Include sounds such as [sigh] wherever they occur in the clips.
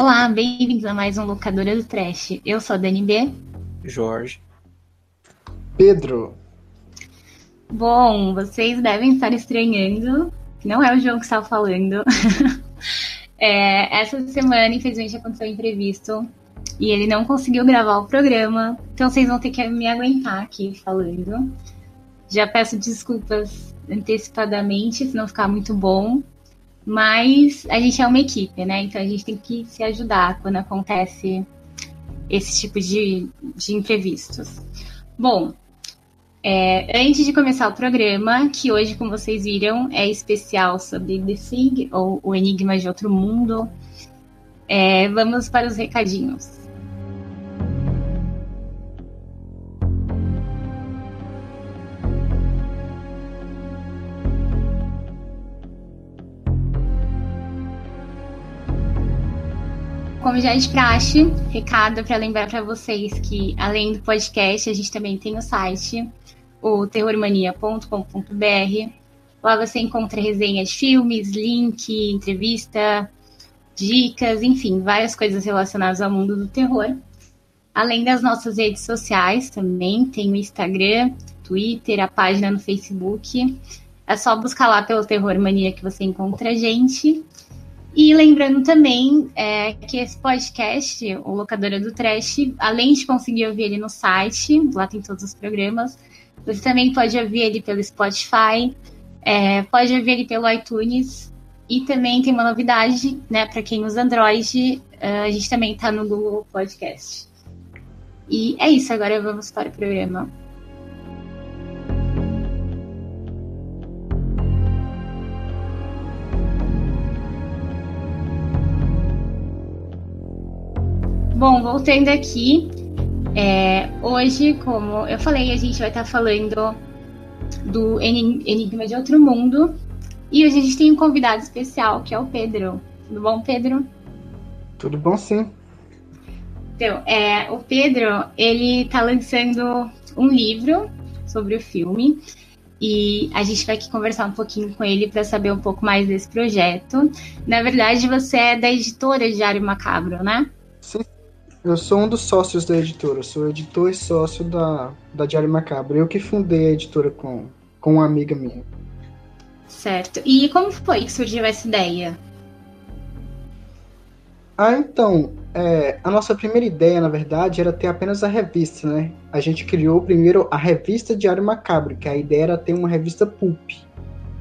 Olá, bem-vindos a mais um Locadora do Trash. Eu sou a Dani B. Jorge. Pedro. Bom, vocês devem estar estranhando, que não é o João que está falando. [laughs] é, essa semana, infelizmente, aconteceu um imprevisto e ele não conseguiu gravar o programa, então vocês vão ter que me aguentar aqui falando. Já peço desculpas antecipadamente, se não ficar muito bom. Mas a gente é uma equipe, né? Então a gente tem que se ajudar quando acontece esse tipo de, de imprevistos. Bom, é, antes de começar o programa, que hoje, como vocês viram, é especial sobre The Thing, ou O Enigma de Outro Mundo, é, vamos para os recadinhos. Como já é de praxe, recado para lembrar para vocês que, além do podcast, a gente também tem o site, o terrormania.com.br. Lá você encontra resenhas de filmes, link, entrevista, dicas, enfim, várias coisas relacionadas ao mundo do terror. Além das nossas redes sociais também, tem o Instagram, Twitter, a página no Facebook. É só buscar lá pelo Terror Mania que você encontra a gente. E lembrando também é, que esse podcast, o Locadora do Trash, além de conseguir ouvir ele no site, lá tem todos os programas, você também pode ouvir ele pelo Spotify, é, pode ouvir ele pelo iTunes. E também tem uma novidade, né, para quem usa Android, uh, a gente também está no Google Podcast. E é isso, agora vamos para o programa. Bom, voltando aqui, é, hoje, como eu falei, a gente vai estar falando do Enigma de Outro Mundo. E hoje a gente tem um convidado especial, que é o Pedro. Tudo bom, Pedro? Tudo bom, sim. Então, é, o Pedro, ele está lançando um livro sobre o filme. E a gente vai aqui conversar um pouquinho com ele para saber um pouco mais desse projeto. Na verdade, você é da editora Diário Macabro, né? Sim, eu sou um dos sócios da editora, sou editor e sócio da, da Diário Macabro. Eu que fundei a editora com, com uma amiga minha. Certo. E como foi que surgiu essa ideia? Ah, então, é, a nossa primeira ideia, na verdade, era ter apenas a revista, né? A gente criou primeiro a revista Diário Macabro, que a ideia era ter uma revista pulp.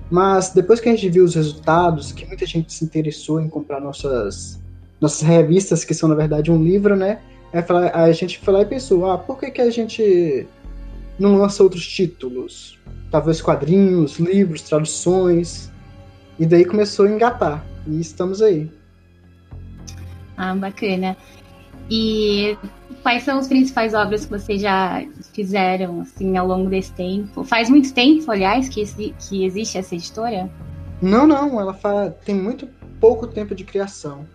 Mas depois que a gente viu os resultados, que muita gente se interessou em comprar nossas nossas revistas, que são na verdade um livro, né? a gente foi lá e pensou, ah, por que, que a gente não lança outros títulos? Talvez quadrinhos, livros, traduções. E daí começou a engatar. E estamos aí. Ah, bacana. E quais são as principais obras que vocês já fizeram assim ao longo desse tempo? Faz muito tempo, aliás, que, que existe essa editora? Não, não, ela tem muito pouco tempo de criação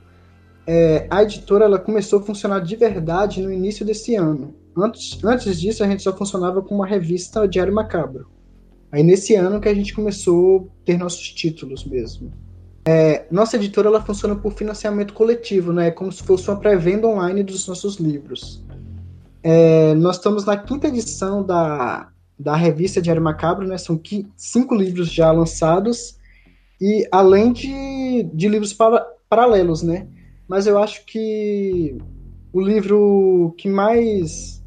é, a editora ela começou a funcionar de verdade no início desse ano. Antes, antes disso, a gente só funcionava com uma revista Diário Macabro. Aí nesse ano que a gente começou a ter nossos títulos mesmo. É, nossa editora ela funciona por financiamento coletivo, né? Como se fosse uma pré-venda online dos nossos livros. É, nós estamos na quinta edição da, da revista Diário Macabro, né? São cinco livros já lançados e além de, de livros para, paralelos, né? Mas eu acho que o livro que mais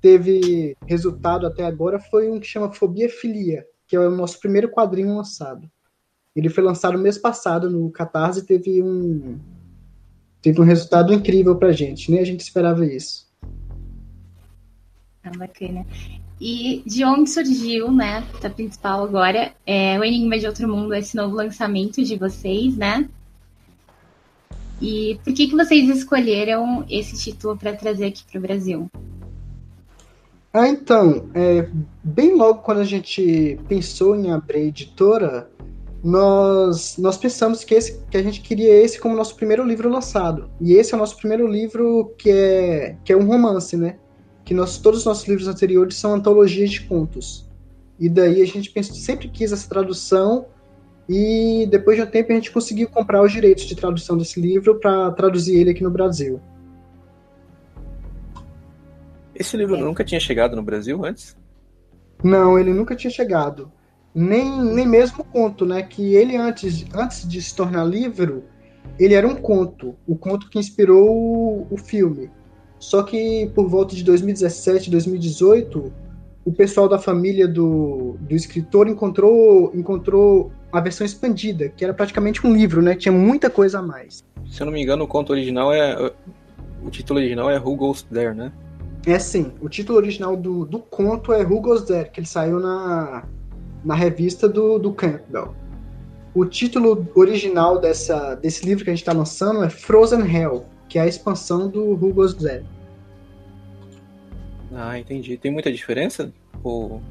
teve resultado até agora foi um que chama Fobia Filia, que é o nosso primeiro quadrinho lançado. Ele foi lançado mês passado no Catarse e teve um teve um resultado incrível pra gente, nem a gente esperava isso. Ah, bacana. E de onde surgiu, né, da principal agora, é o Enigma de Outro Mundo, esse novo lançamento de vocês, né? E por que, que vocês escolheram esse título para trazer aqui para o Brasil? Ah, então, é, bem logo quando a gente pensou em abrir editora, nós, nós pensamos que, esse, que a gente queria esse como nosso primeiro livro lançado. E esse é o nosso primeiro livro que é, que é um romance, né? Que nós, todos os nossos livros anteriores são antologias de contos. E daí a gente pensou, sempre quis essa tradução E depois de um tempo a gente conseguiu comprar os direitos de tradução desse livro para traduzir ele aqui no Brasil. Esse livro é. nunca tinha chegado no Brasil antes? Não, ele nunca tinha chegado. Nem, nem mesmo o conto, né? Que ele antes, antes de se tornar livro, ele era um conto. O conto que inspirou o, o filme. Só que por volta de 2017, 2018, o pessoal da família do, do escritor encontrou, encontrou a versão expandida, que era praticamente um livro, né? Tinha muita coisa a mais. Se eu não me engano, o conto original é. O título original é Who Goes There, né? É sim. O título original do, do conto é Who Goes There, que ele saiu na, na revista do, do Campbell. O título original dessa, desse livro que a gente está lançando é Frozen Hell, que é a expansão do Who Goes There. Ah, entendi. Tem muita diferença? Ou...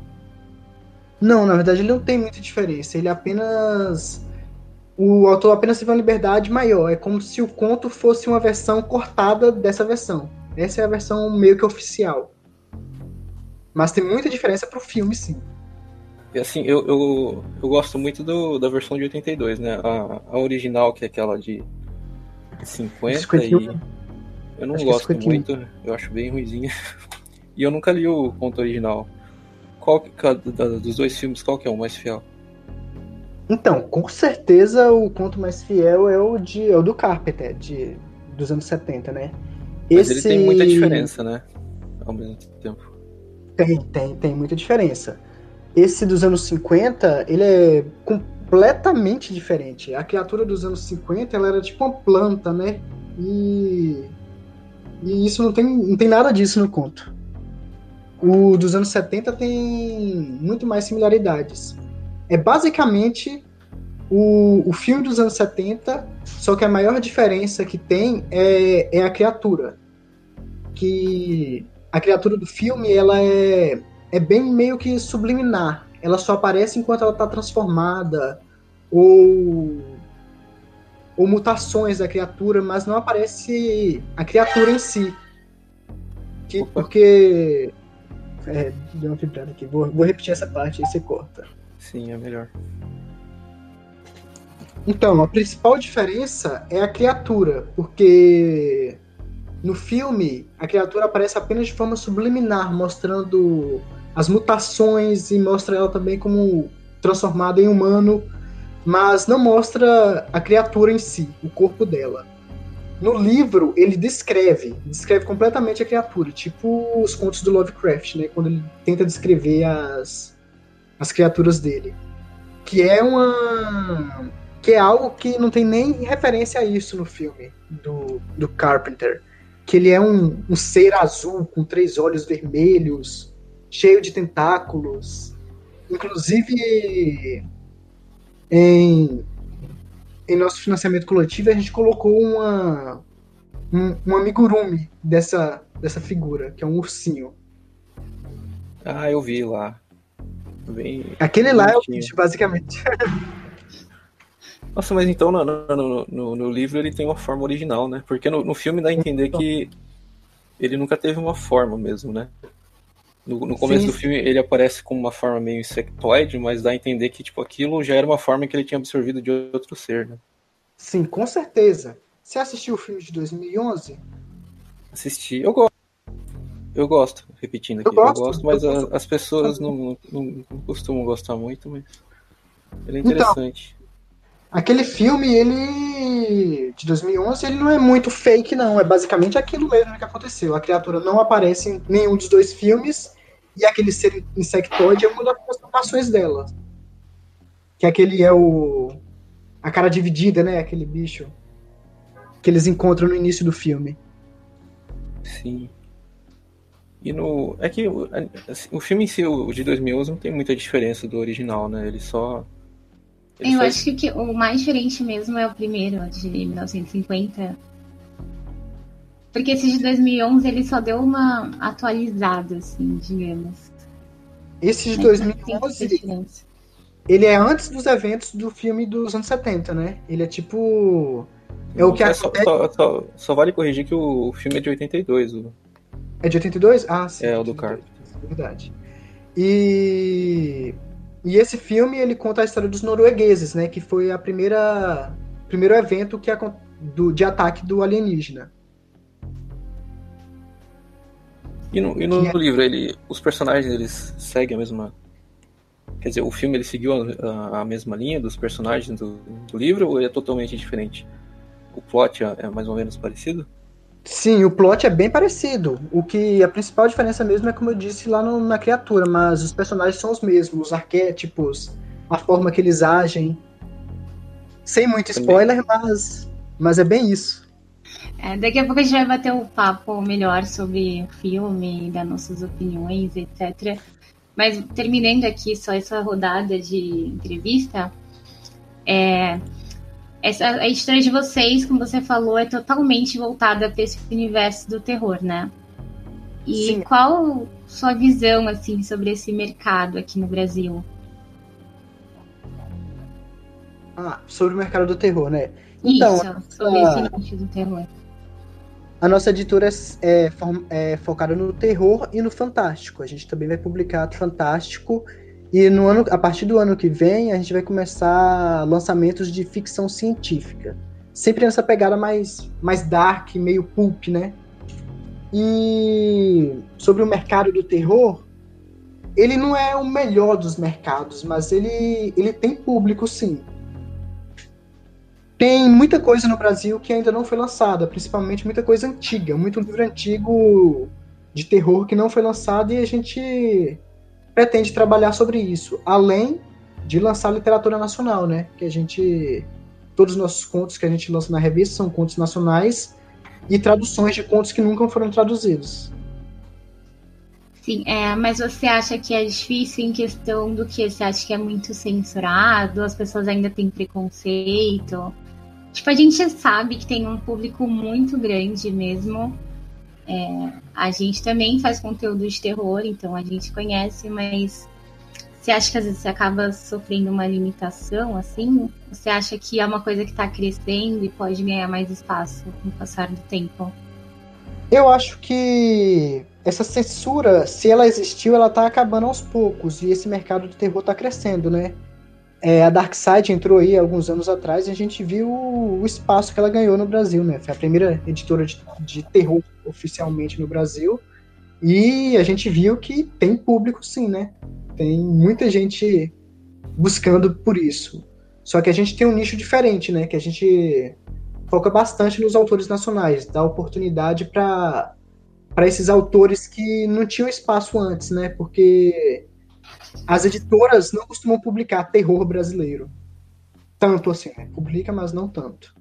Não, na verdade ele não tem muita diferença. Ele apenas. O autor apenas teve uma liberdade maior. É como se o conto fosse uma versão cortada dessa versão. Essa é a versão meio que oficial. Mas tem muita diferença pro filme, sim. E assim, eu, eu, eu gosto muito do, da versão de 82, né? A, a original, que é aquela de 50 51. e. Eu não acho é gosto muito, eu acho bem ruizinha. [laughs] E eu nunca li o conto original. Qual que, dos dois filmes, qual que é o mais fiel? Então, com certeza o conto mais fiel é o, de, é o do Carpenter, de, dos anos 70, né? Mas Esse... ele tem muita diferença, né? Ao mesmo tempo. Tem, tem, tem muita diferença. Esse dos anos 50, ele é completamente diferente. A criatura dos anos 50, ela era tipo uma planta, né? E, e isso não tem, não tem nada disso no conto. O dos anos 70 tem muito mais similaridades. É basicamente o, o filme dos anos 70, só que a maior diferença que tem é, é a criatura. Que a criatura do filme ela é, é bem meio que subliminar. Ela só aparece enquanto ela está transformada ou ou mutações da criatura, mas não aparece a criatura em si. Que, porque é, deu uma vibrada aqui. Vou, vou repetir essa parte e você corta. Sim, é melhor. Então, a principal diferença é a criatura, porque no filme a criatura aparece apenas de forma subliminar, mostrando as mutações e mostra ela também como transformada em humano, mas não mostra a criatura em si, o corpo dela. No livro, ele descreve, descreve completamente a criatura, tipo os contos do Lovecraft, né? Quando ele tenta descrever as, as criaturas dele. Que é uma. Que é algo que não tem nem referência a isso no filme do, do Carpenter. Que ele é um, um ser azul com três olhos vermelhos, cheio de tentáculos. Inclusive, em em nosso financiamento coletivo, a gente colocou uma, um, um amigurumi dessa, dessa figura, que é um ursinho. Ah, eu vi lá. Bem Aquele lá é o bicho, basicamente. [laughs] Nossa, mas então no, no, no, no, livro ele tem uma forma original, né? Porque no, filme dá a entender que ele nunca teve uma forma mesmo, né? No, no começo sim, do filme ele aparece com uma forma meio insectoide, mas dá a entender que tipo aquilo já era uma forma que ele tinha absorvido de outro ser, né? Sim, com certeza. Você assistiu o filme de 2011? Assisti. Eu gosto. Eu gosto, repetindo aqui. Eu gosto, eu gosto mas eu gosto. as pessoas não, não, não, costumam gostar muito, mas ele é interessante. Então, aquele filme, ele de 2011, ele não é muito fake não, é basicamente aquilo mesmo que aconteceu. A criatura não aparece em nenhum dos dois filmes e aquele ser insectoide é uma das transformações dela. Que aquele é o. A cara dividida, né? Aquele bicho. Que eles encontram no início do filme. Sim. E no. É que assim, o filme em si, o de 2011, não tem muita diferença do original, né? Ele só. Ele Eu faz... acho que o mais diferente mesmo é o primeiro, de 1950. Porque esse de 2011 ele só deu uma atualizada, assim, digamos. Esse de 2011 ele é antes dos eventos do filme dos anos 70, né? Ele é tipo. É o que é só, só, só, só, vale corrigir que o filme é de 82. O... É de 82? Ah, sim. É, o do Carpenter. Verdade. E E esse filme ele conta a história dos noruegueses, né? Que foi a primeira primeiro evento que a, do, de ataque do alienígena. E no, e no, no, livro, ele, os personagens eles seguem a mesma. Quer dizer, o filme ele seguiu a, a mesma linha dos personagens do, do, livro ou é totalmente diferente? O plot é, é mais ou menos parecido? Sim, o plot é bem parecido. O que a principal diferença mesmo é como eu disse lá no, na criatura, mas os personagens são os mesmos, os arquétipos, a forma que eles agem. Sem muito spoiler, mas, mas é bem isso. É, daqui a pouco a gente vai bater um papo melhor sobre o filme, dar nossas opiniões, etc. Mas terminando aqui só essa rodada de entrevista, é, essa, a história de vocês, como você falou, é totalmente voltada para esse universo do terror, né? E Sim. qual sua visão assim sobre esse mercado aqui no Brasil? Ah, sobre o mercado do terror, né? Então, Isso, sobre a... esse nicho do terror. A nossa editora é, é, focada no terror e no fantástico. A gente também vai publicar fantástico e no ano, a partir do ano que vem a gente vai começar lançamentos de ficção científica. Sempre nessa pegada mais, mais dark, meio pulp, né? E sobre o mercado do terror, ele não é o melhor dos mercados, mas ele, ele tem público sim. Tem muita coisa no Brasil que ainda não foi lançada, principalmente muita coisa antiga, muito livro antigo de terror que não foi lançado e a gente pretende trabalhar sobre isso, além de lançar literatura nacional, né? Que a gente todos os nossos contos que a gente lança na revista são contos nacionais e traduções de contos que nunca foram traduzidos. Sim, é, mas você acha que é difícil em questão do que você acha que é muito censurado, as pessoas ainda têm preconceito? Tipo, a gente sabe que tem um público muito grande mesmo. É, a gente também faz conteúdo de terror, então a gente conhece, mas você acha que às vezes você acaba sofrendo uma limitação, assim? Você acha que é uma coisa que está crescendo e pode ganhar mais espaço com o passar do tempo? Eu acho que essa censura, se ela existiu, ela está acabando aos poucos e esse mercado do terror está crescendo, né? É, a Darkseid entrou aí alguns anos atrás e a gente viu o espaço que ela ganhou no Brasil, né? Foi a primeira editora de, de terror oficialmente no Brasil. E a gente viu que tem público sim, né? Tem muita gente buscando por isso. Só que a gente tem um nicho diferente, né? Que a gente foca bastante nos autores nacionais, dá oportunidade para esses autores que não tinham espaço antes, né? Porque as editoras não costumam publicar terror brasileiro. Tanto assim, né? Publica, mas não tanto.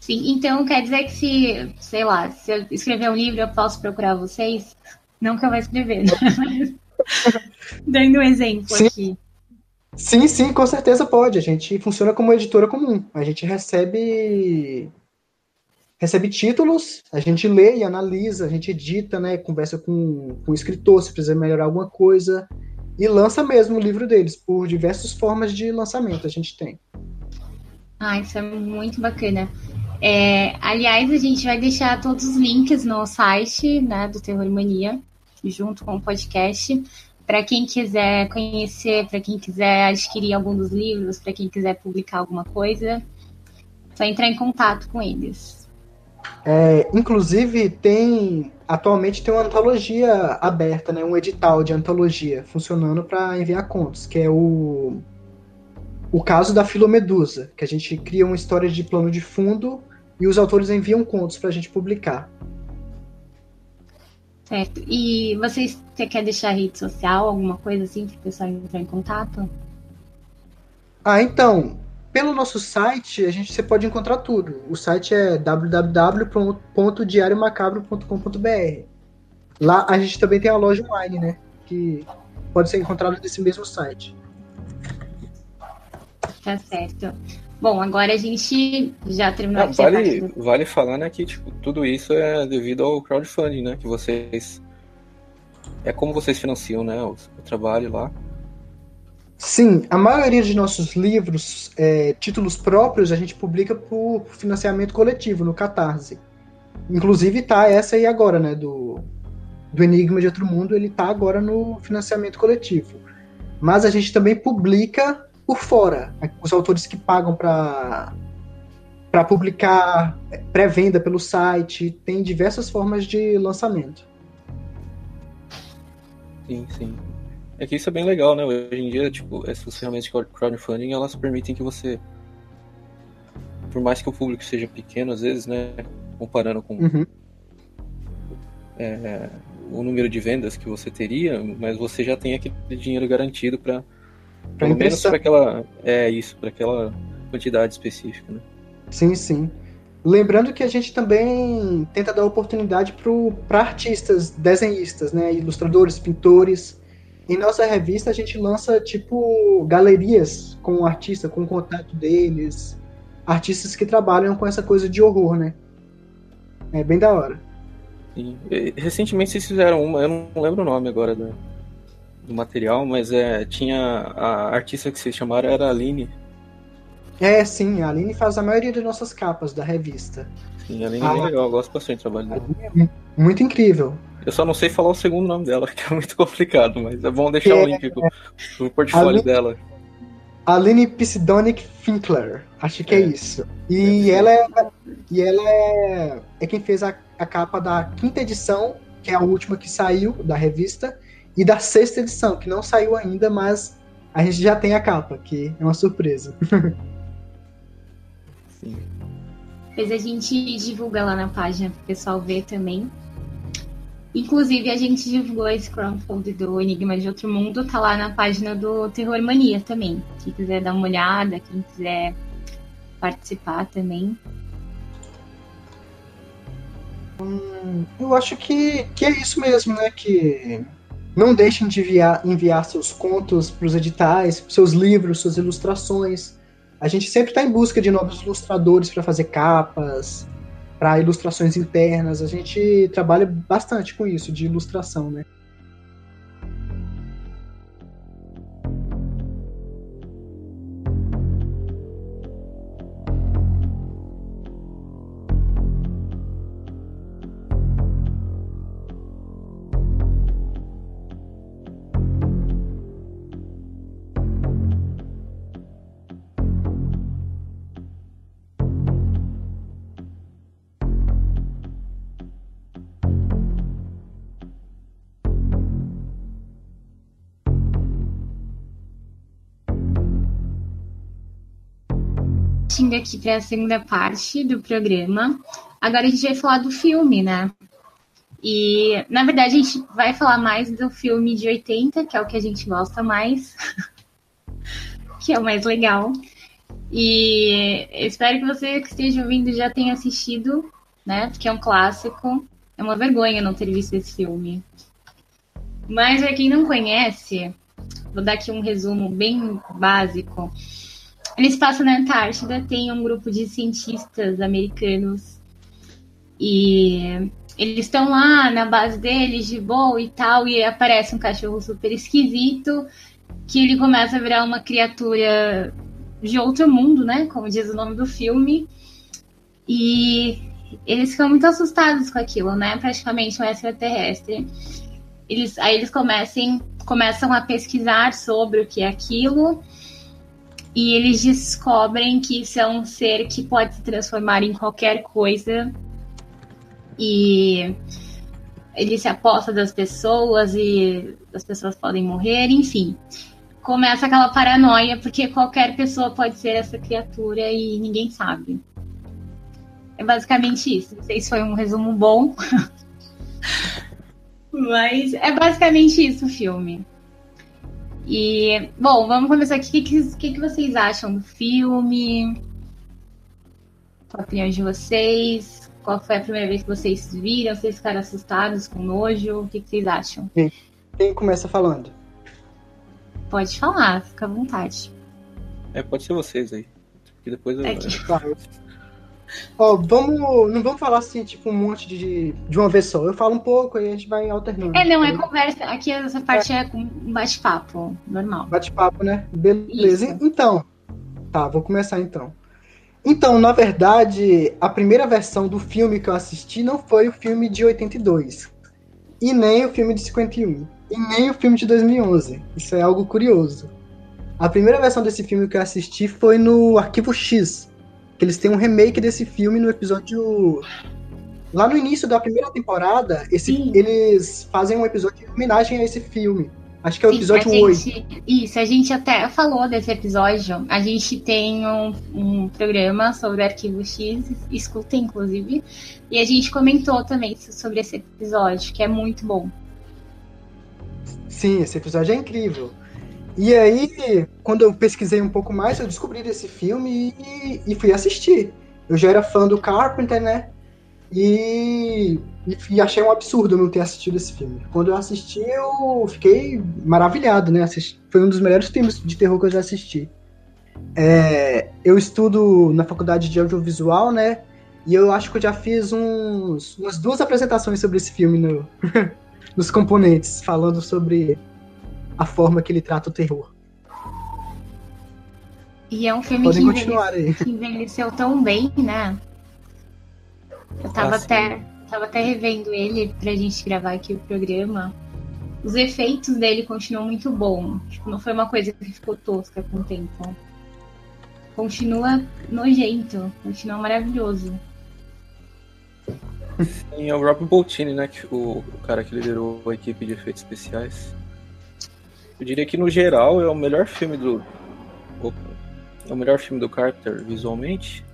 Sim, então quer dizer que se, sei lá, se eu escrever um livro, eu posso procurar vocês? Não que eu vou escrever, né? [laughs] Dando um exemplo sim. aqui. Sim, sim, com certeza pode. A gente funciona como editora comum. A gente recebe recebe títulos, a gente lê e analisa, a gente edita, né, conversa com, com o escritor se precisa melhorar alguma coisa e lança mesmo o livro deles por diversas formas de lançamento a gente tem. Ah, isso é muito bacana. É, aliás, a gente vai deixar todos os links no site né, do Terror Mania, junto com o podcast, para quem quiser conhecer, para quem quiser adquirir algum dos livros, para quem quiser publicar alguma coisa, só entrar em contato com eles. É, inclusive, tem atualmente tem uma antologia aberta, né, um edital de antologia funcionando para enviar contos, que é o o caso da Filomedusa, que a gente cria uma história de plano de fundo e os autores enviam contos para a gente publicar. Certo. E vocês você quer deixar rede social, alguma coisa assim, para o pessoal entrar em contato? Ah, então, pelo nosso site, a gente você pode encontrar tudo. O site é www.diariomacabro.com.br. Lá a gente também tem a loja online, né? Que pode ser encontrada nesse mesmo site. Tá certo. Bom, agora a gente já terminou ah, vale, do... vale falar, né, que tipo, tudo isso é devido ao crowdfunding, né? Que vocês. É como vocês financiam, né? O, o trabalho lá. Sim, a maioria de nossos livros, é, títulos próprios, a gente publica por financiamento coletivo, no Catarse. Inclusive tá essa aí agora, né, do, do Enigma de Outro Mundo, ele tá agora no financiamento coletivo. mas a gente também publica por fora. Os autores que pagam para para publicar pré-venda pelo site, tem diversas formas de lançamento. Sim, sim. É que isso é bem legal, né? Hoje em dia, tipo, essas ferramentas de crowdfunding, elas permitem que você, por mais que o público seja pequeno, às vezes, né? Comparando com uhum. é, o número de vendas que você teria, mas você já tem aquele dinheiro garantido para pelo menos para aquela é isso, para aquela quantidade específica, né? Sim, sim. Lembrando que a gente também tenta dar oportunidade para artistas, desenhistas, né, ilustradores, pintores. Em nossa revista a gente lança tipo galerias com o artista, com o contato deles, artistas que trabalham com essa coisa de horror, né? É bem da hora. Sim. Recentemente vocês fizeram uma, eu não lembro o nome agora do, do material, mas é, tinha a artista que vocês chamaram era a Aline. É, sim, a Aline faz a maioria das nossas capas da revista. Sim, a Aline é bem legal, eu gosto bastante do trabalho dela. É muito incrível. Eu só não sei falar o segundo nome dela, [laughs] que é muito complicado, mas é bom deixar o é, link pro, portfólio Aline, dela. Aline Pisidonic Finkler, acho que é, é isso. E ela é, e ela é, é quem fez a, a capa da quinta edição, que é a última que saiu da revista, e da sexta edição, que não saiu ainda, mas a gente já tem a capa, que é uma surpresa. [laughs] Sim. Mas a gente divulga lá na página para o pessoal ver também. Inclusive, a gente divulgou esse crowdfunding do Enigma de Outro Mundo, tá lá na página do Terror Mania também. Quem quiser dar uma olhada, quem quiser participar também. Hum, eu acho que, que é isso mesmo, né? Que não deixem de enviar, enviar seus contos para os editais, seus livros, suas ilustrações. A gente sempre está em busca de novos ilustradores para fazer capas, para ilustrações internas. A gente trabalha bastante com isso, de ilustração, né? Aqui para a segunda parte do programa. Agora a gente vai falar do filme, né? E, na verdade, a gente vai falar mais do filme de 80, que é o que a gente gosta mais, [laughs] que é o mais legal. E espero que você que esteja ouvindo já tenha assistido, né? Porque é um clássico. É uma vergonha não ter visto esse filme. Mas para quem não conhece, vou dar aqui um resumo bem básico. Eles passam na Antártida, tem um grupo de cientistas americanos e eles estão lá na base deles de boa e tal, e aparece um cachorro super esquisito que ele começa a virar uma criatura de outro mundo, né? Como diz o nome do filme. E eles ficam muito assustados com aquilo, né? Praticamente um extraterrestre. Eles, aí eles comecem, começam a pesquisar sobre o que é aquilo e eles descobrem que isso é um ser que pode se transformar em qualquer coisa. E ele se aposta das pessoas e as pessoas podem morrer, enfim. Começa aquela paranoia, porque qualquer pessoa pode ser essa criatura e ninguém sabe. É basicamente isso. Não sei se foi um resumo bom. [laughs] Mas é basicamente isso o filme. E, bom, vamos começar aqui. O que, que, que, vocês acham do filme? Qual a opinião de vocês? Qual foi a primeira vez que vocês viram? Vocês ficaram assustados, com nojo? O que, que vocês acham? Quem, quem começa falando? Pode falar, fica à vontade. É, pode ser vocês aí. Porque depois eu. É que... Ó, vamos. Não vamos falar assim, tipo, um monte de, de uma vez só. Eu falo um pouco e a gente vai alternando. É, não, é conversa. Aqui essa parte é, é com bate-papo, normal. Bate-papo, né? Beleza. Isso. Então. Tá, vou começar então. Então, na verdade, a primeira versão do filme que eu assisti não foi o filme de 82. e nem o filme de 51. E nem o filme de 2011. Isso é algo curioso. A primeira versão desse filme que eu assisti foi no Arquivo X. Que eles têm um remake desse filme no episódio. Lá no início da primeira temporada, esse, eles fazem um episódio em homenagem a esse filme. Acho que é o Sim, episódio gente, 8. Isso, a gente até falou desse episódio. A gente tem um, um programa sobre Arquivo X, escuta inclusive, e a gente comentou também sobre esse episódio, que é muito bom. Sim, esse episódio é incrível. E aí, quando eu pesquisei um pouco mais, eu descobri desse filme e, e fui assistir. Eu já era fã do Carpenter, né? E, e, e, achei um absurdo não ter assistido esse filme. Quando eu assisti, eu fiquei maravilhado, né? Foi um dos melhores filmes de terror que eu já assisti. É, eu estudo na faculdade de audiovisual, né? E eu acho que eu já fiz uns, umas duas apresentações sobre esse filme no, [laughs] nos componentes, falando sobre a forma que ele trata o terror. E é um filme que envelheceu, que envelheceu tão bem, né? Eu tava, ah, até, tava até revendo ele pra gente gravar aqui o programa. Os efeitos dele continuam muito bons. Tipo, não foi uma coisa que ficou tosca com o tempo. Continua nojento, continua maravilhoso. Sim, é o Rob Boltini, né? Que, o, o cara que liderou a equipe de efeitos especiais. Eu diria que no geral é o melhor filme do. É o melhor filme do Carter visualmente.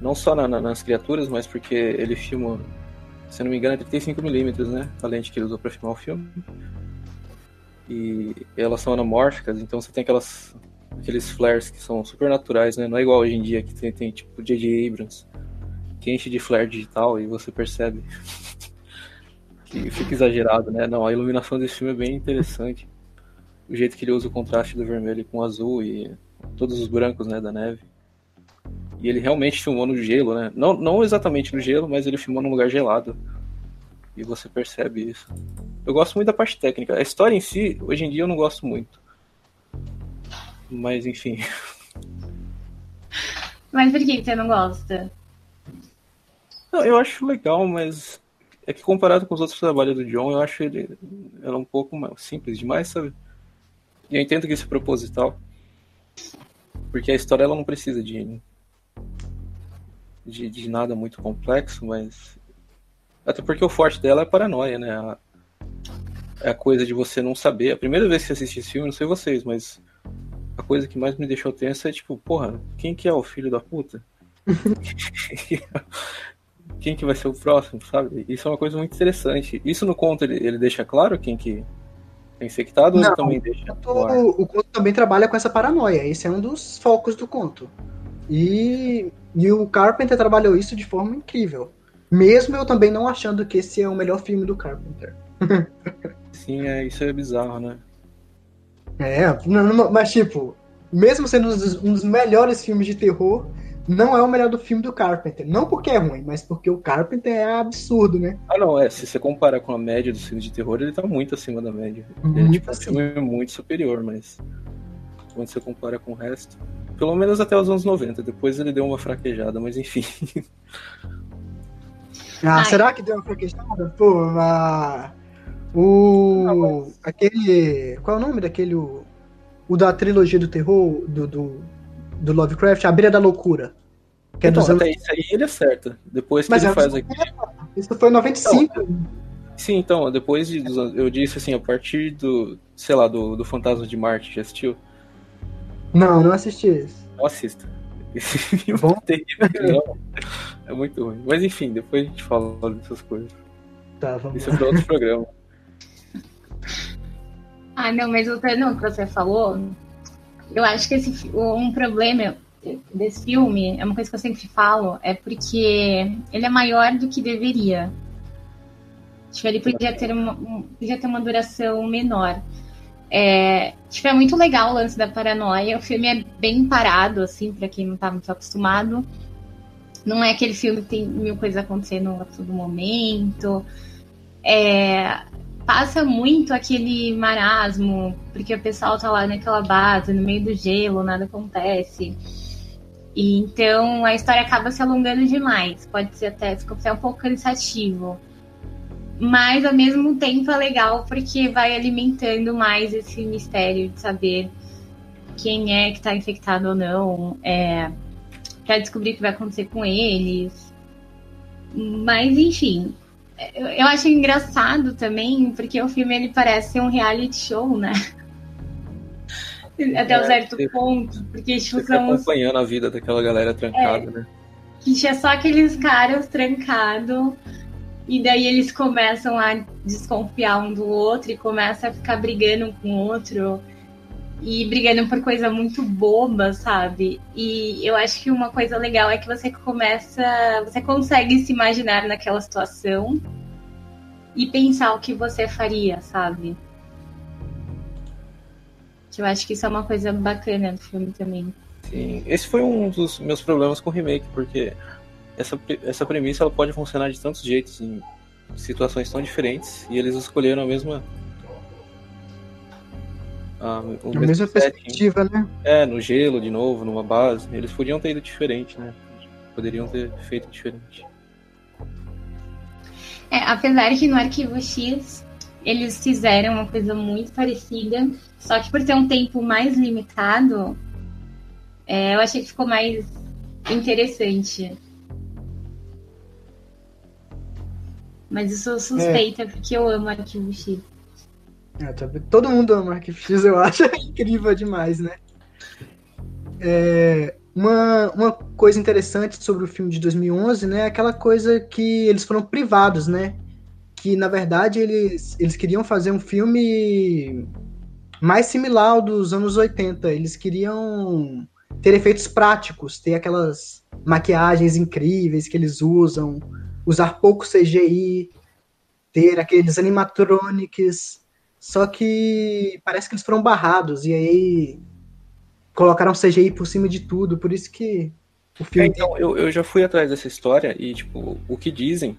Não só na, na, nas criaturas, mas porque ele filma, se não me engano, é 35mm, né? A lente que ele usou para filmar o filme. E elas são anamórficas, então você tem aquelas, aqueles flares que são super naturais, né? Não é igual hoje em dia que tem, tem tipo J.J. Abrams, que enche de flare digital e você percebe [laughs] que fica exagerado, né? Não, a iluminação desse filme é bem interessante. O jeito que ele usa o contraste do vermelho com o azul e todos os brancos, né, da neve. E ele realmente filmou no gelo, né? Não, não exatamente no gelo, mas ele filmou num lugar gelado. E você percebe isso. Eu gosto muito da parte técnica. A história em si, hoje em dia, eu não gosto muito. Mas, enfim. Mas por que você não gosta? Não, eu acho legal, mas é que comparado com os outros trabalhos do John, eu acho ele ela um pouco simples demais, sabe? E eu entendo que isso é proposital. Porque a história ela não precisa de de, de nada muito complexo, mas. Até porque o forte dela é a paranoia, né? A, é a coisa de você não saber. A primeira vez que você assiste esse filme, não sei vocês, mas a coisa que mais me deixou tensa é tipo, porra, quem que é o filho da puta? [laughs] quem que vai ser o próximo, sabe? Isso é uma coisa muito interessante. Isso no conto ele, ele deixa claro quem que é infectado não, ou também deixa? O, o conto também trabalha com essa paranoia. Esse é um dos focos do conto. E, e o Carpenter trabalhou isso de forma incrível. Mesmo eu também não achando que esse é o melhor filme do Carpenter. [laughs] Sim, é, isso é bizarro, né? É, mas tipo, mesmo sendo um dos, um dos, melhores filmes de terror, não é o melhor do filme do Carpenter. Não porque é ruim, mas porque o Carpenter é absurdo, né? Ah, não, é. Se você comparar com a média dos filmes de terror, ele tá muito acima da média. Muito ele é tipo, um filme muito superior, mas quando você compara com o resto. Pelo menos até os anos 90. Depois ele deu uma fraquejada, mas enfim. Ah, Ai. será que deu uma fraquejada? Pô, mas... O. Ah, aquele. Qual é o nome daquele. O, o da trilogia do terror do, do, do Lovecraft? A Beira da Loucura. Que é então, anos... até isso aí ele acerta. Depois que Mas ele é faz aqui. Isso foi em 95. Então, sim, então, depois de. Eu disse assim, a partir do. Sei lá, do, do Fantasma de Marte, já assistiu? Não, não assisti esse. Não assista. [laughs] Esse filme Bom? é terrível. É muito ruim. Mas enfim, depois a gente fala dessas coisas. Tá, vamos Isso é para outro programa. Ah, não, mas voltando ao que você falou, eu acho que esse, um problema desse filme, é uma coisa que eu sempre falo, é porque ele é maior do que deveria. Tipo, ele podia ter uma, podia ter uma duração menor. É, tipo, é muito legal o lance da paranoia. O filme é bem parado, assim, para quem não tá muito acostumado. Não é aquele filme que tem mil coisas acontecendo a todo momento. É, passa muito aquele marasmo, porque o pessoal tá lá naquela base, no meio do gelo, nada acontece. E então a história acaba se alongando demais. Pode ser até, fica até um pouco cansativo. mas ao mesmo tempo é legal porque vai alimentando mais esse mistério de saber quem é que está infectado ou não, é, para descobrir o que vai acontecer com eles. Mas enfim, eu acho engraçado também porque o filme ele parece um reality show, né? [laughs] Até é, um certo você, ponto, porque tipo, você são acompanhando a vida daquela galera trancada, é, né? Que tinha só aqueles caras trancados e daí eles começam a desconfiar um do outro e começam a ficar brigando um com o outro. E brigando por coisa muito boba, sabe? E eu acho que uma coisa legal é que você começa. Você consegue se imaginar naquela situação e pensar o que você faria, sabe? Eu acho que isso é uma coisa bacana do filme também. Sim, esse foi um dos meus problemas com o remake, porque essa, essa premissa ela pode funcionar de tantos jeitos em situações tão diferentes e eles escolheram a mesma a, a mesma perspectiva, né? É, no gelo de novo, numa base. Eles podiam ter ido diferente, né? Poderiam ter feito diferente. É, apesar que no Arquivo X eles fizeram uma coisa muito parecida, só que por ter um tempo mais limitado, é, eu achei que ficou mais interessante. Mas eu sou suspeita é. porque eu amo Arquivo X. É, tá todo mundo ama Arquivo X, eu acho [laughs] incrível demais, né? É, uma, uma coisa interessante sobre o filme de 2011, né, é aquela coisa que eles foram privados, né? Que na verdade eles, eles queriam fazer um filme mais similar ao dos anos 80. Eles queriam ter efeitos práticos, ter aquelas maquiagens incríveis que eles usam, usar pouco CGI, ter aqueles animatronics, só que parece que eles foram barrados, e aí colocaram CGI por cima de tudo, por isso que o filme... É, então, eu, eu já fui atrás dessa história, e tipo, o que dizem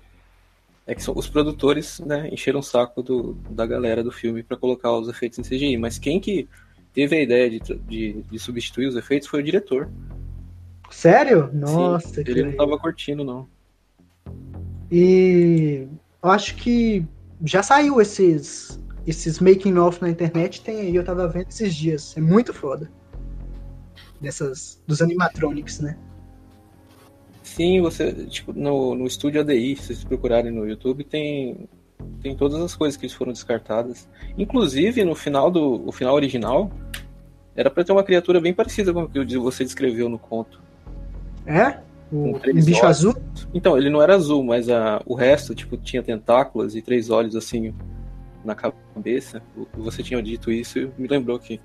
é que os produtores, né, encheram o saco do, da galera do filme para colocar os efeitos em CGI, mas quem que teve a ideia de, de, de substituir os efeitos foi o diretor. Sério? Nossa, Sim, ele não tava curtindo, não. E eu acho que já saiu esses esses making off na internet, tem aí, eu tava vendo esses dias. É muito foda. Dessas dos animatronics, né? Sim, você, tipo, no, no estúdio ADI, se vocês procurarem no YouTube, tem tem todas as coisas que foram descartadas. Inclusive, no final do o final original, era para ter uma criatura bem parecida com o que você descreveu no conto. É? Um, um bicho olhos. azul? Então, ele não era azul, mas a, o resto, tipo, tinha tentáculos e três olhos assim na cabeça. Você tinha dito isso e me lembrou que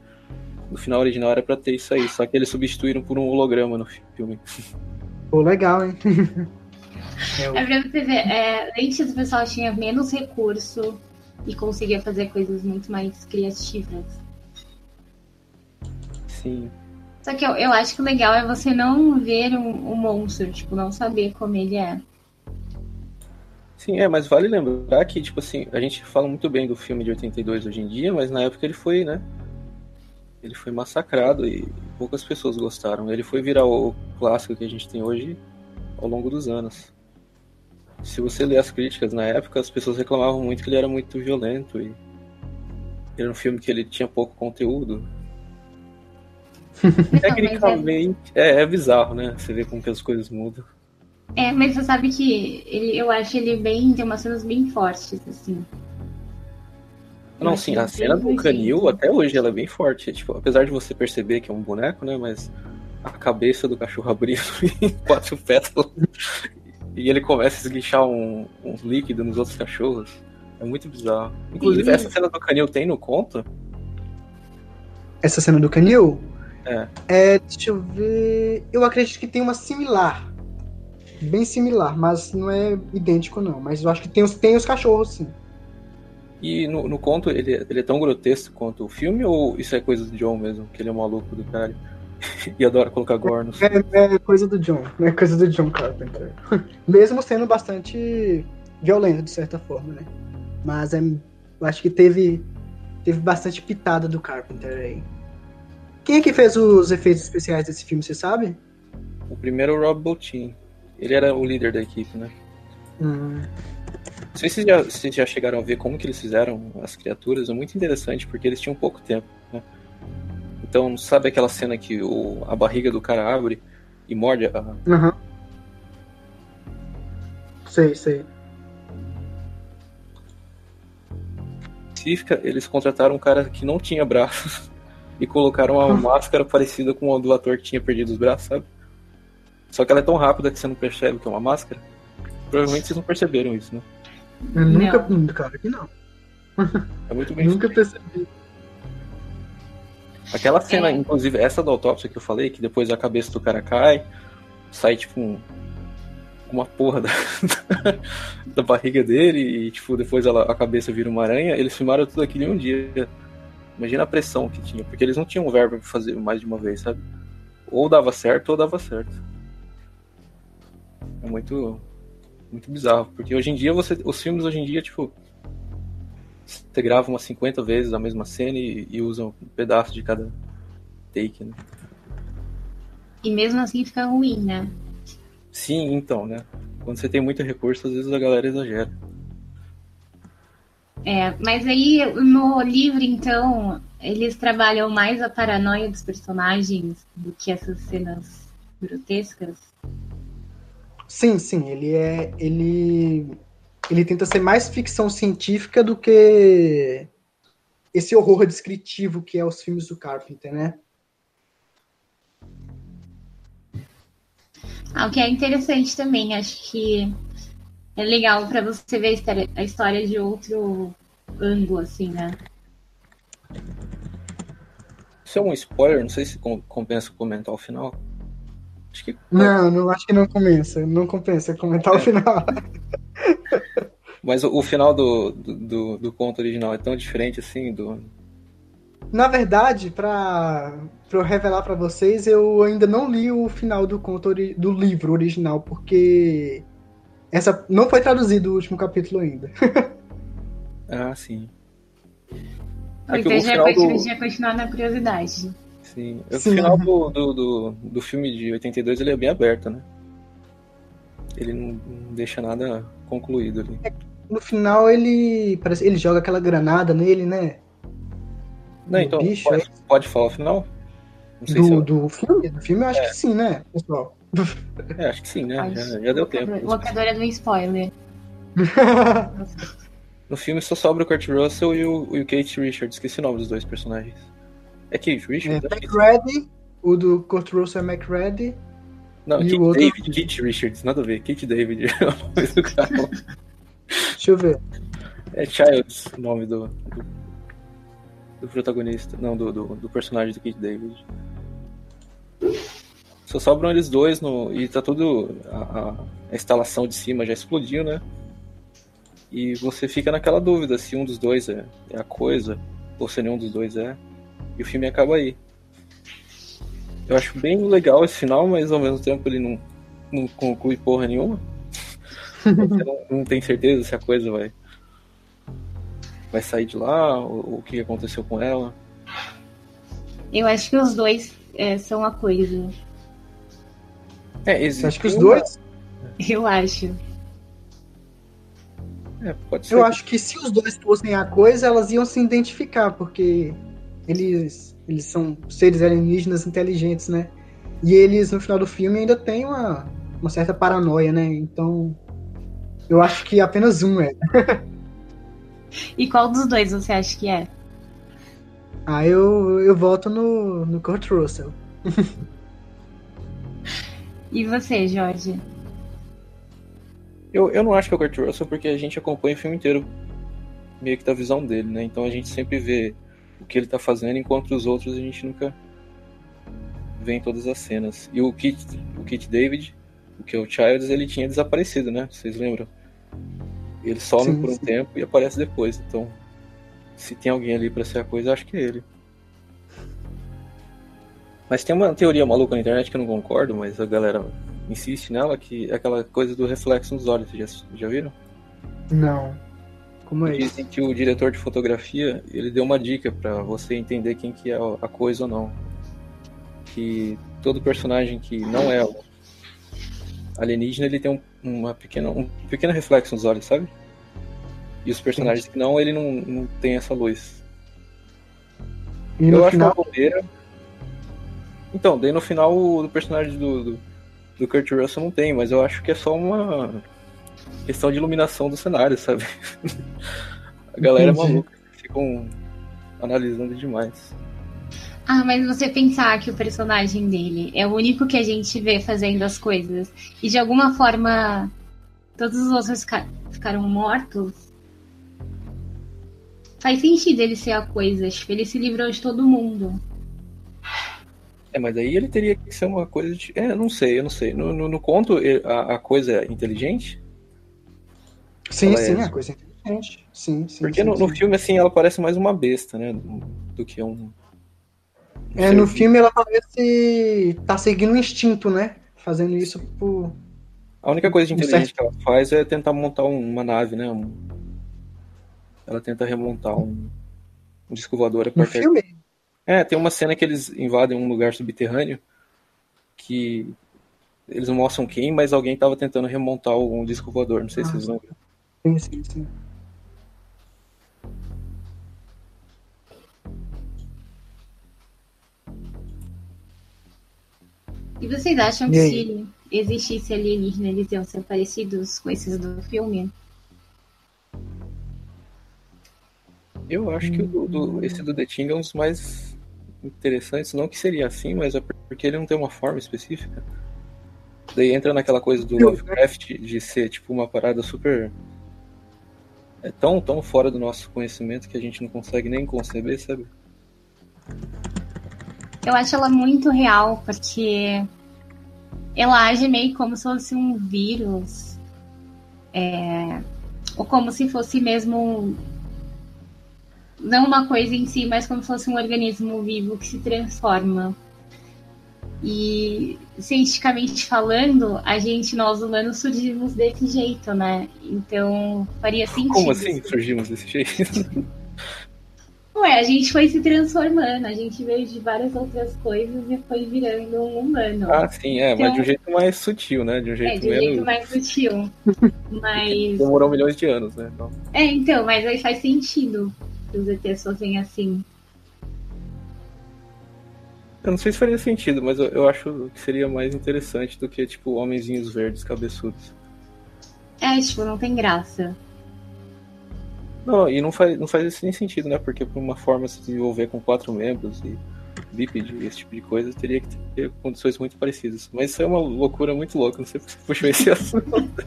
no final original era para ter isso aí, só que eles substituíram por um holograma no filme. Pô, legal, hein? é pra você ver, é, antes o pessoal tinha menos recurso e conseguia fazer coisas muito mais criativas. Sim. Só que eu, eu acho que o legal é você não ver o um, um monstro, tipo, não saber como ele é. Sim, é, mas vale lembrar que, tipo assim, a gente fala muito bem do filme de 82 hoje em dia, mas na época ele foi, né? Ele foi massacrado e poucas pessoas gostaram. Ele foi virar o clássico que a gente tem hoje ao longo dos anos. Se você ler as críticas na época, as pessoas reclamavam muito que ele era muito violento e era um filme que ele tinha pouco conteúdo. [laughs] Tecnicamente, é... é, bizarro, né? Você vê como que as coisas mudam. É, mas você sabe que ele, eu acho ele bem. tem umas cenas bem fortes, assim. Não, sim, a cena do canil até hoje ela é bem forte. Tipo, apesar de você perceber que é um boneco, né? Mas a cabeça do cachorro abrindo [laughs] em quatro pétalas e ele começa a esguichar um, um líquido nos outros cachorros. É muito bizarro. Inclusive, essa cena do canil tem no conto? Essa cena do canil? É. é. Deixa eu ver. Eu acredito que tem uma similar. Bem similar, mas não é idêntico, não. Mas eu acho que tem os, tem os cachorros, sim. E no, no conto, ele, ele é tão grotesco quanto o filme, ou isso é coisa do John mesmo? Que ele é maluco do cara [laughs] e adora colocar gore no é, é coisa do John, é coisa do John Carpenter. [laughs] mesmo sendo bastante violento, de certa forma, né? Mas é, eu acho que teve, teve bastante pitada do Carpenter aí. Quem é que fez os efeitos especiais desse filme, você sabe? O primeiro é o Rob Bottin. Ele era o líder da equipe, né? Hum. sei se vocês já, vocês já chegaram a ver como que eles fizeram as criaturas, é muito interessante, porque eles tinham pouco tempo, né? Então, sabe aquela cena que o, a barriga do cara abre e morde a... Uhum. Sei, sei. Específica, eles contrataram um cara que não tinha braços [laughs] e colocaram uma [laughs] máscara parecida com o do ator que tinha perdido os braços, sabe? Só que ela é tão rápida que você não percebe que é uma máscara. Provavelmente vocês não perceberam isso, né? Eu nunca, não. cara, que não. É muito [laughs] bem. nunca percebi. Aquela cena, é. inclusive, essa da autópsia que eu falei, que depois a cabeça do cara cai, sai tipo um, uma porra da, [laughs] da barriga dele e tipo, depois ela, a cabeça vira uma aranha, eles filmaram tudo aquilo em um dia. Imagina a pressão que tinha, porque eles não tinham verbo pra fazer mais de uma vez, sabe? Ou dava certo ou dava certo. É muito muito bizarro, porque hoje em dia você os filmes hoje em dia, tipo, você grava umas 50 vezes a mesma cena e, e usa um pedaço de cada take, né? E mesmo assim fica ruim, né? Sim, então, né? Quando você tem muito recurso, às vezes a galera exagera. É, mas aí no livro, então, eles trabalham mais a paranoia dos personagens do que essas cenas grotescas? Sim, sim, ele é. Ele ele tenta ser mais ficção científica do que esse horror descritivo que é os filmes do Carpenter, né? Ah, o que é interessante também, acho que é legal para você ver a história, a história de outro ângulo, assim, né? Isso é um spoiler, não sei se compensa comentar o final. Acho que... Não, não acho que não compensa. Não compensa comentar é. o final. [laughs] Mas o, o final do, do, do, conto original é tão diferente assim do. Na verdade, para eu revelar para vocês, eu ainda não li o final do conto do livro original, porque essa não foi traduzido o último capítulo ainda. [laughs] ah, sim. É então já, do... já continuar na curiosidade. Sim. O sim. final do, do, do, do filme de 82 ele é bem aberto, né? Ele não, deixa nada concluído ali. É no final ele parece ele joga aquela granada nele, né? Não, então bicho, pode, é... pode falar o final? do, eu... do filme? Do filme eu acho é. que sim, né, pessoal? É, acho que sim, né? Já, já, deu tempo. Locadora do spoiler. [laughs] no filme só sobra o Kurt Russell e o, e o Kate Richards, esqueci o nome dos dois personagens. É Kate Richards? É, McReady, o do Kurt Russell é McReady. Não, Kate outro... David, Kate Richards, nada a ver. Kate David [laughs] é o nome do cara. Deixa eu ver. É Childs o nome do, do, do protagonista. Não, do, do, do, personagem do Kate David. Só sobram eles dois no. E tá tudo. A, a, instalação de cima já explodiu, né? E você fica naquela dúvida se um dos dois é, é a coisa, ou se nenhum dos dois é. E o filme acaba aí. Eu acho bem legal esse final, mas ao mesmo tempo ele não, não conclui porra nenhuma. [laughs] Você não, não, tem certeza se a coisa vai vai sair de lá, ou, o que aconteceu com ela. Eu acho que os dois é, são a coisa. É, existe. Acho que os dois? Eu acho. É, pode ser. Eu acho que se os dois fossem a coisa, elas iam se identificar, porque eles, eles são seres alienígenas inteligentes, né? E eles, no final do filme, ainda têm uma, uma certa paranoia, né? Então, eu acho que apenas um é. e qual dos dois você acha que é? [laughs] Ah, eu, eu voto no, no Kurt Russell. [laughs] e você, Jorge? Eu, eu não acho que é o Kurt Russell porque a gente acompanha o filme inteiro meio que da visão dele, né? Então a gente sempre vê o que ele tá fazendo, enquanto os outros a gente nunca vê em todas as cenas. E o Kit, o Kit David, o que é o Childs, ele tinha desaparecido, né? Vocês lembram? Ele some sim, por um sim. tempo e aparece depois. Então, se tem alguém ali para ser a coisa, acho que é ele. Mas tem uma teoria maluca na internet que eu não concordo, mas a galera insiste nela, que é aquela coisa do reflexo nos olhos. Vocês já, já viram? Não. Como é Dizem que o diretor de fotografia, ele deu uma dica para você entender quem que é a coisa ou não. Que todo personagem que não é alienígena, ele tem um, uma pequena, um pequeno reflexo nos olhos, sabe? E os personagens Sim. que não, ele não, não tem essa luz. E eu acho final... uma bobeira. Então, daí no final o personagem do, do, do Kurt Russell não tem, mas eu acho que é só uma questão de iluminação do cenário, sabe? [laughs] A galera Entendi. é maluca, ficam analisando demais. Ah, mas você pensar que o personagem dele é o único que a gente vê fazendo as coisas e de alguma forma todos os outros ficaram mortos, faz sentido ele ser a coisa. Tipo, ele se livrou de todo mundo. É, mas aí ele teria que ser uma coisa de. É, não sei, eu não sei. No, no, no conto, a, a, coisa é inteligente? Sim, ela sim, é... a coisa é inteligente. Sim, sim. Porque sim, no, sim. no filme, assim, ela parece mais uma besta, né? Do que um. É, no filme ela parece tá seguindo um instinto, né? Fazendo isso por. A única coisa de inteligente que ela faz é tentar montar uma nave, né? Ela tenta remontar um, um disco voador. No filme? É, tem uma cena que eles invadem um lugar subterrâneo que eles não mostram quem, mas alguém estava tentando remontar um disco voador. Não sei ah, se vocês lembram. Sim, sim, sim. E vocês acham que se existisse alienígena, eles iam ser parecidos com esses do filme? Eu acho que o do, esse do The Thing é um dos mais interessantes, não que seria assim, mas é porque ele não tem uma forma específica. Daí entra naquela coisa do Lovecraft de ser tipo uma parada super. É tão, tão fora do nosso conhecimento que a gente não consegue nem conceber, sabe? Eu acho ela muito real, porque ela age meio como se fosse um vírus. É... Ou como se fosse mesmo não uma coisa em si, mas como se fosse um organismo vivo que se transforma. E cientificamente falando, a gente, nós humanos, surgimos desse jeito, né? Então faria [laughs] sentido. Como assim surgimos desse jeito? [laughs] Ué, a gente foi se transformando, a gente veio de várias outras coisas e foi virando um humano. Ah, sim, é, então, mas de um jeito mais sutil, né? De um jeito, é, de um menos... jeito mais sutil. [laughs] mas. Demorou milhões de anos, né? Então... É, então, mas aí faz sentido que os ETs fossem assim. Eu não sei se faria sentido, mas eu, eu acho que seria mais interessante do que, tipo, homenzinhos verdes cabeçudos. É, tipo, não tem graça. Não, e não faz, não faz nem sentido, né? Porque por uma forma se desenvolver com quatro membros e bípede, esse tipo de coisa, teria que ter condições muito parecidas. Mas isso é uma loucura muito louca, não sei porque você puxou esse [laughs] assunto.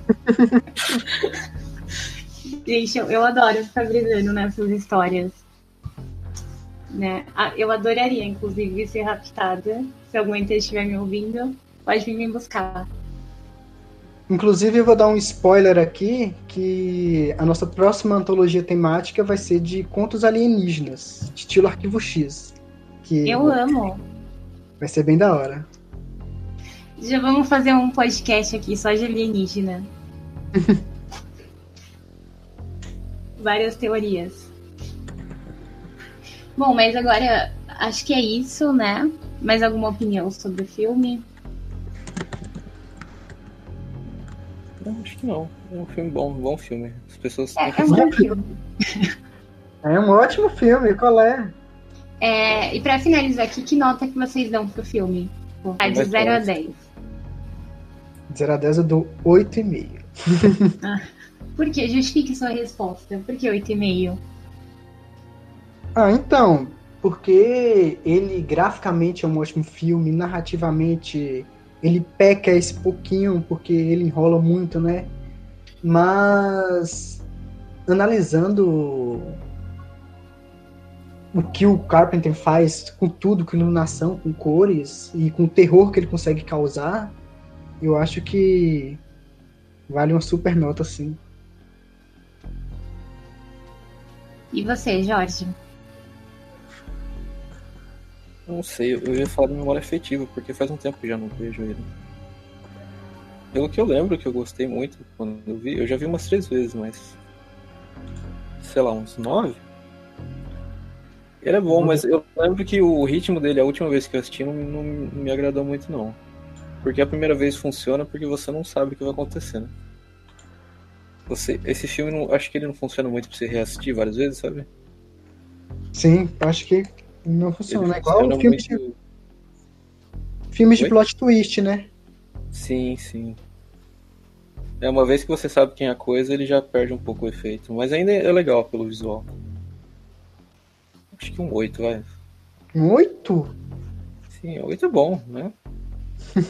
Gente, eu, eu adoro ficar brisando nessas histórias. Né? Ah, eu adoraria, inclusive, ser raptada. Se algum ente estiver me ouvindo, pode vir me buscar. Inclusive, eu vou dar um spoiler aqui, que a nossa próxima antologia temática vai ser de contos alienígenas, estilo Arquivo X. Que eu amo. Vai ser bem da hora. Já vamos fazer um podcast aqui só de alienígena. [laughs] várias teorias. Bom, mas agora acho que é isso, né? Mais alguma opinião sobre o filme? Não, acho que não. É um filme bom, um bom filme. As pessoas é, é um bom filme. [laughs] É um ótimo filme, qual é? é e para finalizar aqui, que nota que vocês dão pro filme? Ah, de 0 a 10. De 0 a 10 eu dou 8,5. ah. Por que? Justifique sua resposta. Por que 8,5? Ah, então, porque ele graficamente é um ótimo filme, narrativamente ele peca esse pouquinho, porque ele enrola muito, né? Mas analisando o que o Carpenter faz com tudo, com iluminação, com cores e com o terror que ele consegue causar, eu acho que vale uma super nota, sim. E você, Jorge? Não sei, eu ia falar de memória afetiva, porque faz um tempo que já não vejo ele. Pelo que eu lembro, que eu gostei muito quando eu vi, eu já vi umas três vezes, mas. Sei lá, uns nove? Ele é bom, uhum. mas eu lembro que o ritmo dele, a última vez que eu assisti, não, não me agradou muito, não. Porque a primeira vez funciona porque você não sabe o que vai acontecer, né? Você, esse filme, não, acho que ele não funciona muito pra você reassistir várias vezes, sabe? Sim, acho que não funciona. É igual o filme muito... de... Filmes de plot twist, né? Sim, sim. É uma vez que você sabe quem é a coisa, ele já perde um pouco o efeito. Mas ainda é legal pelo visual. Acho que um 8, vai. Um 8? Sim, 8 é bom, né? [laughs]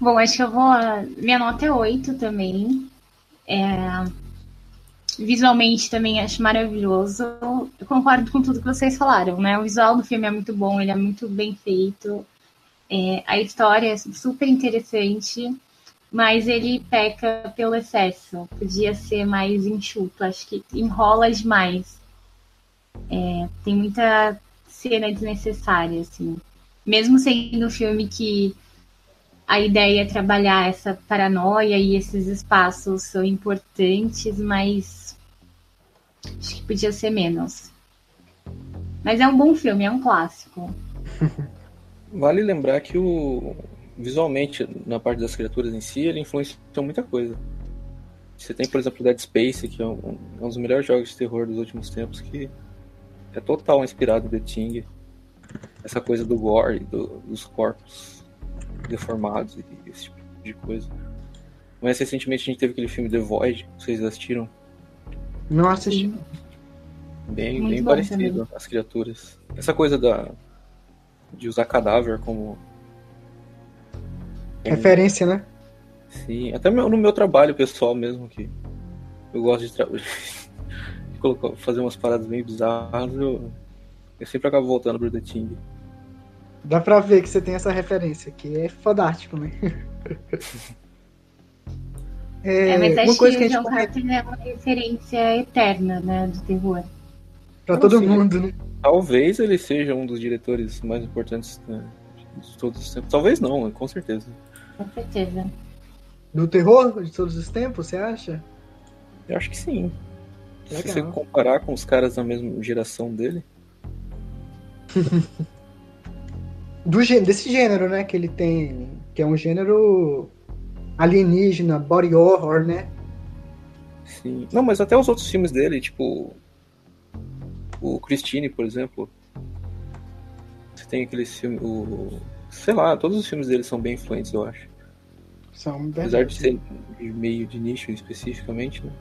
bom, acho que eu vou. Minha nota é 8 também. É... Visualmente também acho maravilhoso. Eu concordo com tudo que vocês falaram, né? O visual do filme é muito bom, ele é muito bem feito. É... A história é super interessante mas ele peca pelo excesso. Podia ser mais enxuto, acho que enrola demais. É, tem muita cena desnecessária, assim. Mesmo sendo um filme que a ideia é trabalhar essa paranoia e esses espaços são importantes, mas acho que podia ser menos. Mas é um bom filme, é um clássico. [laughs] Vale lembrar que o, visualmente, na parte das criaturas em si, ele influenciou muita coisa. Você tem, por exemplo, Dead Space, que é um, um dos melhores jogos de terror dos últimos tempos, que é total inspirado em The Thing. Essa coisa do gore, do, dos corpos deformados e esse tipo de coisa. Mas recentemente a gente teve aquele filme The Void, vocês assistiram? Não assisti. Bem, bem parecido, também. as criaturas. Essa coisa da de usar cadáver como Referência, né? Sim, até no meu trabalho pessoal mesmo, que eu gosto de, tra... [laughs] de colocar, fazer umas paradas bem bizarras, eu, eu sempre acabo voltando pro The Ting. Dá pra ver que você tem essa referência, que é fodástico, né? é, [laughs] é, mas acho uma coisa que, que a gente comenta... é uma referência eterna, né, do terror. Pra todo mundo, né? Talvez ele seja um dos diretores mais importantes né, de todos os tempos. Talvez não, com certeza. Com certeza. No terror de todos os tempos, você acha? Eu acho que sim. Legal. Se você comparar com os caras da mesma geração dele. [laughs] Do, desse gênero, né? Que ele tem. Que é um gênero alienígena, body horror, né? Sim. Não, mas até os outros filmes dele, tipo. O Christine, por exemplo. Você tem aquele filme. O sei lá, todos os filmes dele são bem influentes, eu acho. São bem Apesar de ser meio de nicho especificamente, né?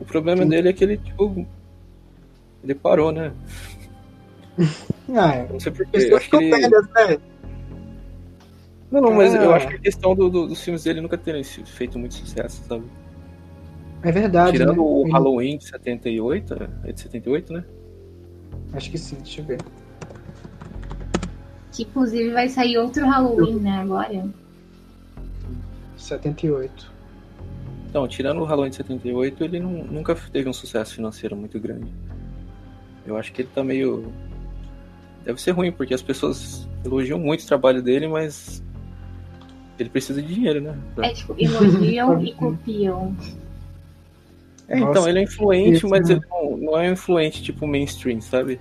O problema Sim. dele é que ele, tipo. Ele parou, né? Ah, é. Não sei porquê. Eu acho que ele... velhas, né? Não, não, mas eu acho que a questão do, do, dos filmes dele nunca terem feito muito sucesso, sabe? É verdade. Tirando né? o Halloween de 78, é de 78, né? Acho que sim, deixa eu ver. Que inclusive vai sair outro Halloween, né, agora? 78. Então, tirando o Halloween de 78, ele não, nunca teve um sucesso financeiro muito grande. Eu acho que ele tá meio. Deve ser ruim, porque as pessoas elogiam muito o trabalho dele, mas ele precisa de dinheiro, né? É tipo, elogiam e copiam. É, então, ele é influente, mas ele não, não é influente tipo mainstream, sabe?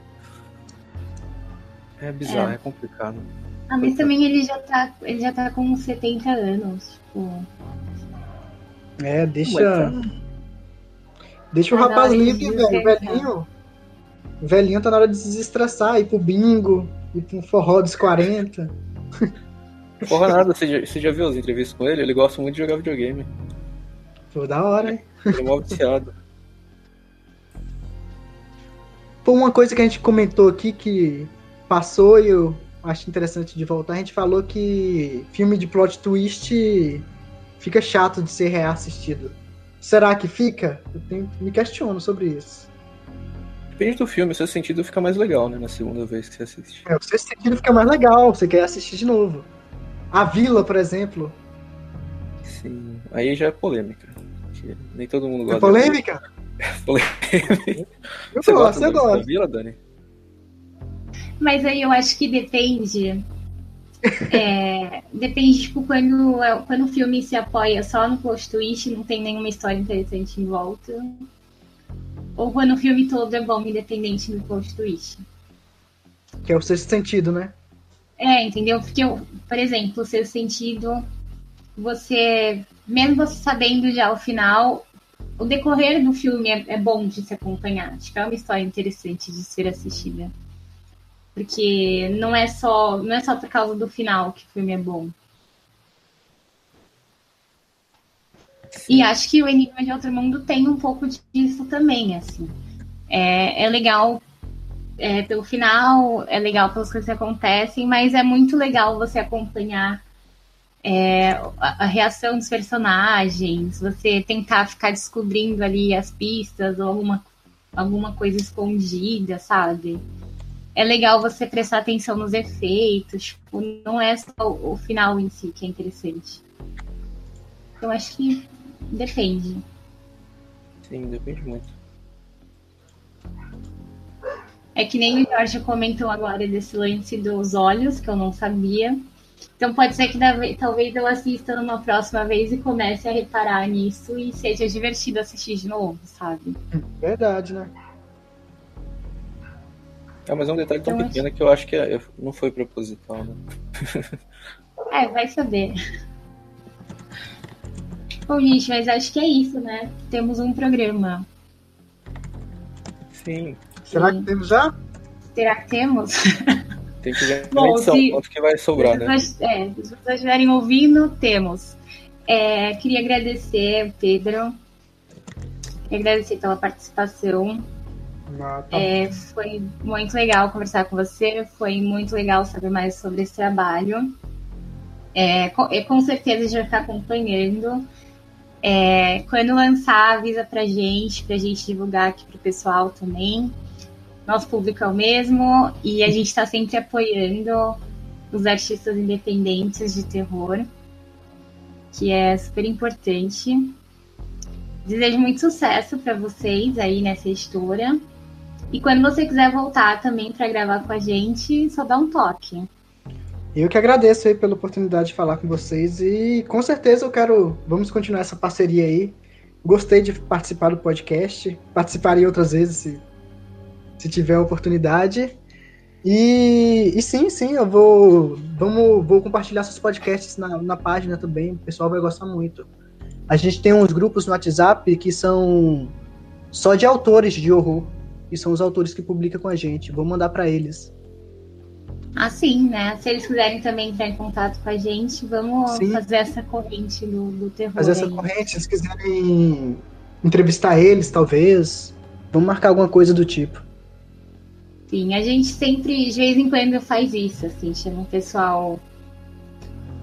É bizarro, é, é complicado. Ah, mas também ele já tá, ele já tá com 70 anos, tipo. É, deixa. Deixa o rapaz livre, velho. Velhinho. O velhinho tá na hora de se desestressar, ir pro bingo, ir pro forró dos 40. Porra nada, você já, você já viu as entrevistas com ele? Ele gosta muito de jogar videogame. Pô, da hora, hein? Ele é mó viciado. Pô, uma coisa que a gente comentou aqui que passou e eu acho interessante de voltar, a gente falou que filme de plot twist fica chato de ser reassistido. Será que fica? Eu tenho, me questiono sobre isso. Depende do filme, o seu sentido fica mais legal, né? Na segunda vez que você assiste. É, o seu sentido fica mais legal, você quer assistir de novo. A Vila, por exemplo. Sim, aí já é polêmica. Nem todo mundo gosta. É polêmica? É [laughs] polêmica. Eu você gosto, eu gosto. Da Vila, Dani? Mas aí eu acho que depende. É, depende, tipo, quando, quando o filme se apoia só no post twist, não tem nenhuma história interessante em volta. Ou quando o filme todo é bom, independente do post twist. Que é o sexto sentido, né? É, entendeu? Porque, por exemplo, o sexto sentido, você mesmo você sabendo já o final, o decorrer do filme é, é bom de se acompanhar. Acho que é uma história interessante de ser assistida. Porque não é só, não é só por causa do final que o filme é bom. Sim. E acho que o Enigma de Outro Mundo tem um pouco disso também, assim. É, é legal é, pelo final, é legal pelas coisas que acontecem, mas é muito legal você acompanhar é, a, a, reação dos personagens, você tentar ficar descobrindo ali as pistas ou alguma, alguma coisa escondida, sabe? É legal você prestar atenção nos efeitos, tipo, não é só o, o final em si que é interessante. Eu acho que depende. Sim, depende muito. É que nem o Jorge comentou agora desse lance dos olhos, que eu não sabia. Então pode ser que talvez eu assista numa próxima vez e comece a reparar nisso e seja divertido assistir de novo, sabe? Verdade, né? É, mas é um detalhe tão então, pequeno acho... que eu acho que é, não foi proposital, né? [laughs] é, vai saber. Bom, gente, mas acho que é isso, né? Temos um programa. Sim. Será que temos já? Será que temos? [laughs] Tem que ver Bom, edição, se, quanto que vai sobrar, né? Se, é, se vocês estiverem ouvindo, temos. É, queria agradecer, Pedro. Queria agradecer pela participação. Ah, tá é, foi muito legal conversar com você. Foi muito legal saber mais sobre esse trabalho. É, com, é, com certeza a gente vai ficar acompanhando. É, quando lançar, avisa pra gente, pra gente divulgar aqui pro pessoal também. Nosso público é o mesmo e a gente está sempre apoiando os artistas independentes de terror, que é super importante. Desejo muito sucesso para vocês aí nessa editora. E quando você quiser voltar também para gravar com a gente, só dá um toque. Eu que agradeço aí pela oportunidade de falar com vocês e com certeza eu quero, vamos continuar essa parceria aí. Gostei de participar do podcast, participaria outras vezes se, se tiver a oportunidade. E, e sim, sim, eu vou, vamos, vou compartilhar seus podcasts na, na página também, o pessoal vai gostar muito. A gente tem uns grupos no WhatsApp que são só de autores de horror, e são os autores que publicam com a gente. Vou mandar para eles. Assim, né? Se eles quiserem também entrar em contato com a gente, vamos Sim. fazer essa corrente do, do terror. Fazer essa corrente, se quiserem entrevistar eles, talvez. Vamos marcar alguma coisa do tipo. Sim, a gente sempre, de vez em quando, faz isso, assim, chama o pessoal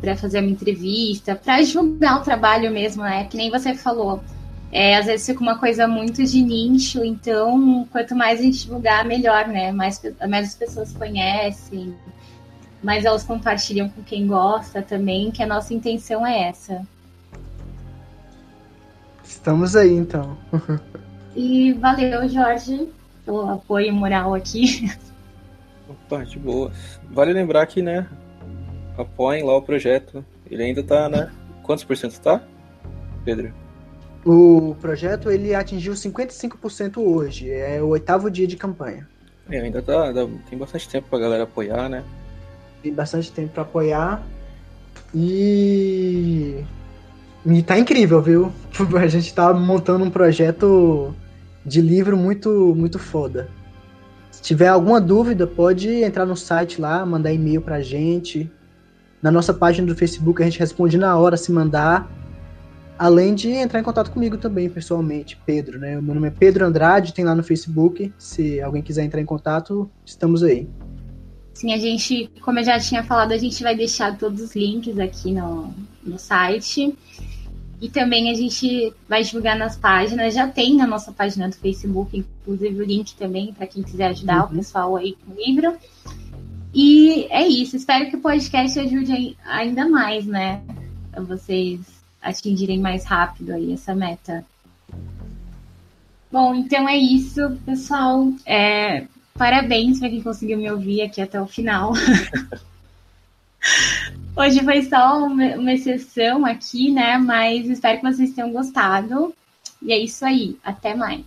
para fazer uma entrevista, para julgar o trabalho mesmo, né? Que nem você falou. É, às vezes fica uma coisa muito de nicho, então quanto mais a gente divulgar, melhor, né? Mais, mais as pessoas conhecem, mais elas compartilham com quem gosta também, que a nossa intenção é essa. Estamos aí, então. [laughs] e valeu, Jorge, pelo apoio moral aqui. Opa, de boa. Vale lembrar que, né, apoiem lá o projeto. Ele ainda tá, né? Quantos por cento tá, Pedro? O projeto ele atingiu 55% hoje, é o oitavo dia de campanha. É, ainda tá, tem bastante tempo pra galera apoiar, né? Tem bastante tempo para apoiar. E. E tá incrível, viu? [laughs] A gente tá montando um projeto de livro muito, muito foda. Se tiver alguma dúvida, pode entrar no site lá, mandar e-mail pra gente. Na nossa página do Facebook a gente responde na hora se mandar. Além de entrar em contato comigo também, pessoalmente, Pedro, né? O meu nome é Pedro Andrade, tem lá no Facebook. Se alguém quiser entrar em contato, estamos aí. Sim, a gente, como eu já tinha falado, a gente vai deixar todos os links aqui no, no site. E também a gente vai divulgar nas páginas, já tem na nossa página do Facebook, inclusive o link também para quem quiser ajudar uhum. o pessoal aí com o livro. E é isso, espero que o podcast ajude ainda mais, né? Vocês atingirem mais rápido aí essa meta. Bom, então é isso, pessoal. É, parabéns para quem conseguiu me ouvir aqui até o final. [laughs] Hoje foi só uma, uma exceção aqui, né? Mas espero que vocês tenham gostado. E é isso aí. Até mais.